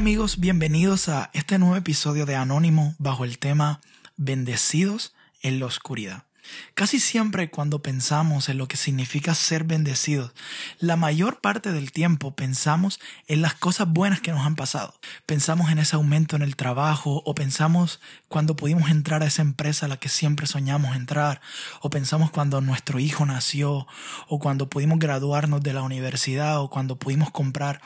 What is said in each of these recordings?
amigos, bienvenidos a este nuevo episodio de Anónimo bajo el tema Bendecidos en la Oscuridad. Casi siempre cuando pensamos en lo que significa ser bendecidos, la mayor parte del tiempo pensamos en las cosas buenas que nos han pasado. Pensamos en ese aumento en el trabajo o pensamos cuando pudimos entrar a esa empresa a la que siempre soñamos entrar o pensamos cuando nuestro hijo nació o cuando pudimos graduarnos de la universidad o cuando pudimos comprar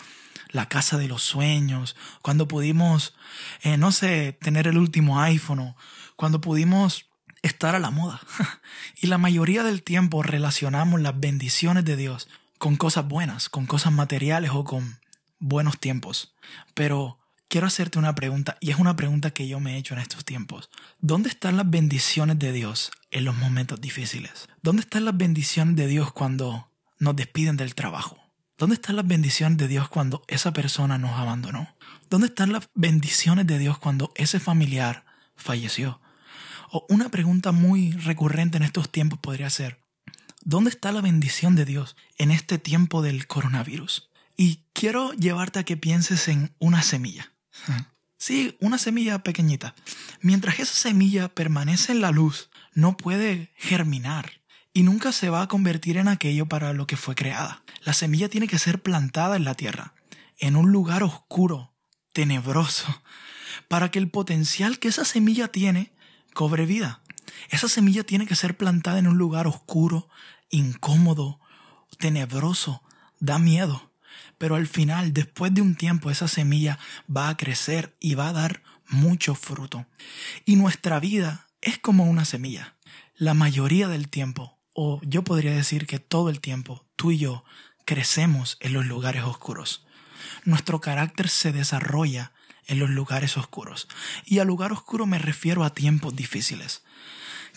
la casa de los sueños, cuando pudimos, eh, no sé, tener el último iPhone, cuando pudimos estar a la moda. y la mayoría del tiempo relacionamos las bendiciones de Dios con cosas buenas, con cosas materiales o con buenos tiempos. Pero quiero hacerte una pregunta, y es una pregunta que yo me he hecho en estos tiempos. ¿Dónde están las bendiciones de Dios en los momentos difíciles? ¿Dónde están las bendiciones de Dios cuando nos despiden del trabajo? ¿Dónde están las bendiciones de Dios cuando esa persona nos abandonó? ¿Dónde están las bendiciones de Dios cuando ese familiar falleció? O una pregunta muy recurrente en estos tiempos podría ser, ¿dónde está la bendición de Dios en este tiempo del coronavirus? Y quiero llevarte a que pienses en una semilla. Sí, una semilla pequeñita. Mientras esa semilla permanece en la luz, no puede germinar y nunca se va a convertir en aquello para lo que fue creada. La semilla tiene que ser plantada en la tierra, en un lugar oscuro, tenebroso, para que el potencial que esa semilla tiene cobre vida. Esa semilla tiene que ser plantada en un lugar oscuro, incómodo, tenebroso, da miedo. Pero al final, después de un tiempo, esa semilla va a crecer y va a dar mucho fruto. Y nuestra vida es como una semilla. La mayoría del tiempo o yo podría decir que todo el tiempo tú y yo crecemos en los lugares oscuros. Nuestro carácter se desarrolla en los lugares oscuros. Y al lugar oscuro me refiero a tiempos difíciles.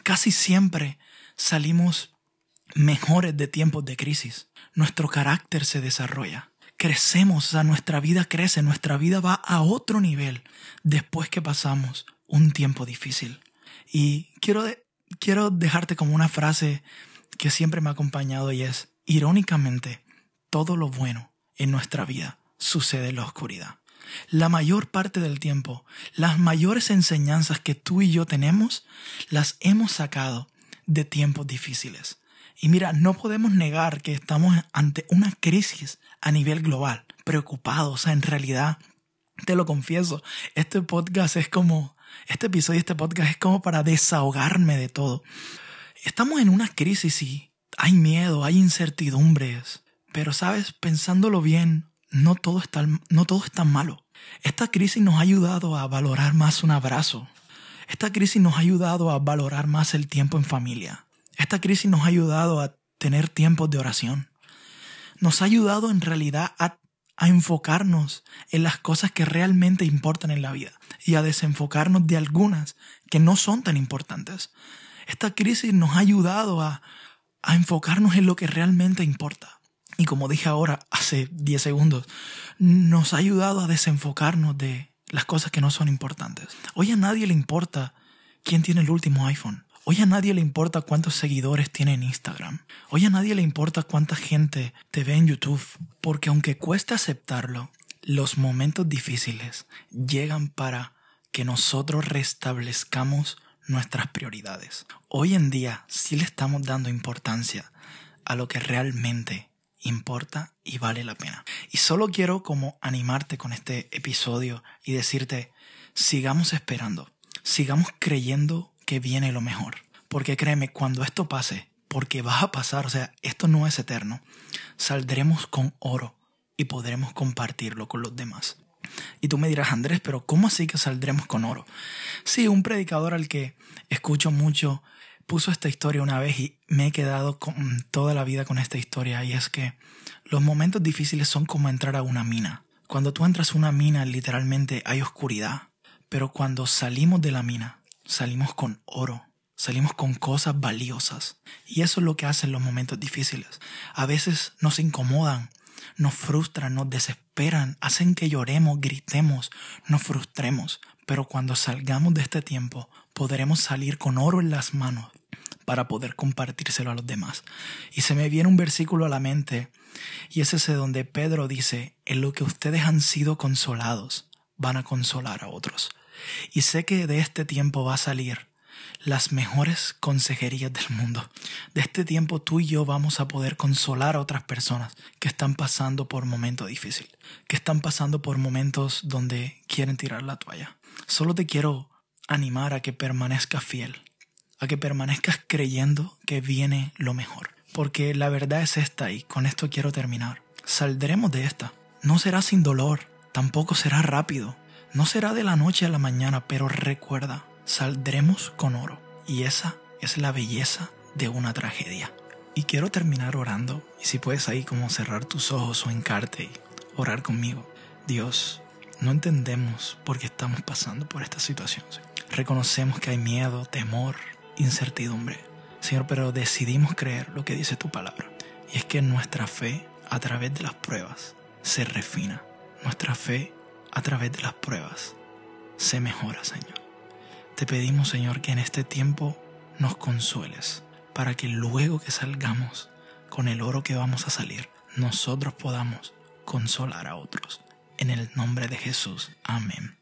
Casi siempre salimos mejores de tiempos de crisis. Nuestro carácter se desarrolla. Crecemos, o sea, nuestra vida crece, nuestra vida va a otro nivel después que pasamos un tiempo difícil. Y quiero quiero dejarte como una frase que siempre me ha acompañado y es, irónicamente, todo lo bueno en nuestra vida sucede en la oscuridad. La mayor parte del tiempo, las mayores enseñanzas que tú y yo tenemos, las hemos sacado de tiempos difíciles. Y mira, no podemos negar que estamos ante una crisis a nivel global, preocupados, en realidad, te lo confieso, este podcast es como este episodio, este podcast es como para desahogarme de todo. Estamos en una crisis y hay miedo, hay incertidumbres, pero sabes, pensándolo bien, no todo está, no todo es tan malo. Esta crisis nos ha ayudado a valorar más un abrazo. Esta crisis nos ha ayudado a valorar más el tiempo en familia. Esta crisis nos ha ayudado a tener tiempos de oración. Nos ha ayudado en realidad a a enfocarnos en las cosas que realmente importan en la vida y a desenfocarnos de algunas que no son tan importantes. Esta crisis nos ha ayudado a, a enfocarnos en lo que realmente importa. Y como dije ahora, hace 10 segundos, nos ha ayudado a desenfocarnos de las cosas que no son importantes. Hoy a nadie le importa quién tiene el último iPhone. Hoy a nadie le importa cuántos seguidores tiene en Instagram. Hoy a nadie le importa cuánta gente te ve en YouTube. Porque aunque cueste aceptarlo, los momentos difíciles llegan para que nosotros restablezcamos nuestras prioridades. Hoy en día sí le estamos dando importancia a lo que realmente importa y vale la pena. Y solo quiero como animarte con este episodio y decirte, sigamos esperando, sigamos creyendo que viene lo mejor. Porque créeme, cuando esto pase, porque va a pasar, o sea, esto no es eterno, saldremos con oro y podremos compartirlo con los demás. Y tú me dirás, Andrés, pero ¿cómo así que saldremos con oro? Sí, un predicador al que escucho mucho puso esta historia una vez y me he quedado con toda la vida con esta historia y es que los momentos difíciles son como entrar a una mina. Cuando tú entras a una mina literalmente hay oscuridad, pero cuando salimos de la mina salimos con oro, salimos con cosas valiosas. Y eso es lo que hacen los momentos difíciles. A veces nos incomodan, nos frustran, nos desesperan, hacen que lloremos, gritemos, nos frustremos. Pero cuando salgamos de este tiempo, podremos salir con oro en las manos para poder compartírselo a los demás. Y se me viene un versículo a la mente, y es ese donde Pedro dice, en lo que ustedes han sido consolados, van a consolar a otros. Y sé que de este tiempo va a salir las mejores consejerías del mundo. De este tiempo tú y yo vamos a poder consolar a otras personas que están pasando por momentos difíciles, que están pasando por momentos donde quieren tirar la toalla. Solo te quiero animar a que permanezcas fiel, a que permanezcas creyendo que viene lo mejor. Porque la verdad es esta y con esto quiero terminar. Saldremos de esta. No será sin dolor, tampoco será rápido, no será de la noche a la mañana, pero recuerda, saldremos con oro. Y esa es la belleza de una tragedia. Y quiero terminar orando, y si puedes ahí como cerrar tus ojos o encarte y orar conmigo. Dios, no entendemos por qué estamos pasando por esta situación. Reconocemos que hay miedo, temor, incertidumbre. Señor, pero decidimos creer lo que dice tu palabra. Y es que nuestra fe a través de las pruebas se refina. Nuestra fe a través de las pruebas se mejora, Señor. Te pedimos, Señor, que en este tiempo nos consueles para que luego que salgamos con el oro que vamos a salir, nosotros podamos consolar a otros. En el nombre de Jesús. Amén.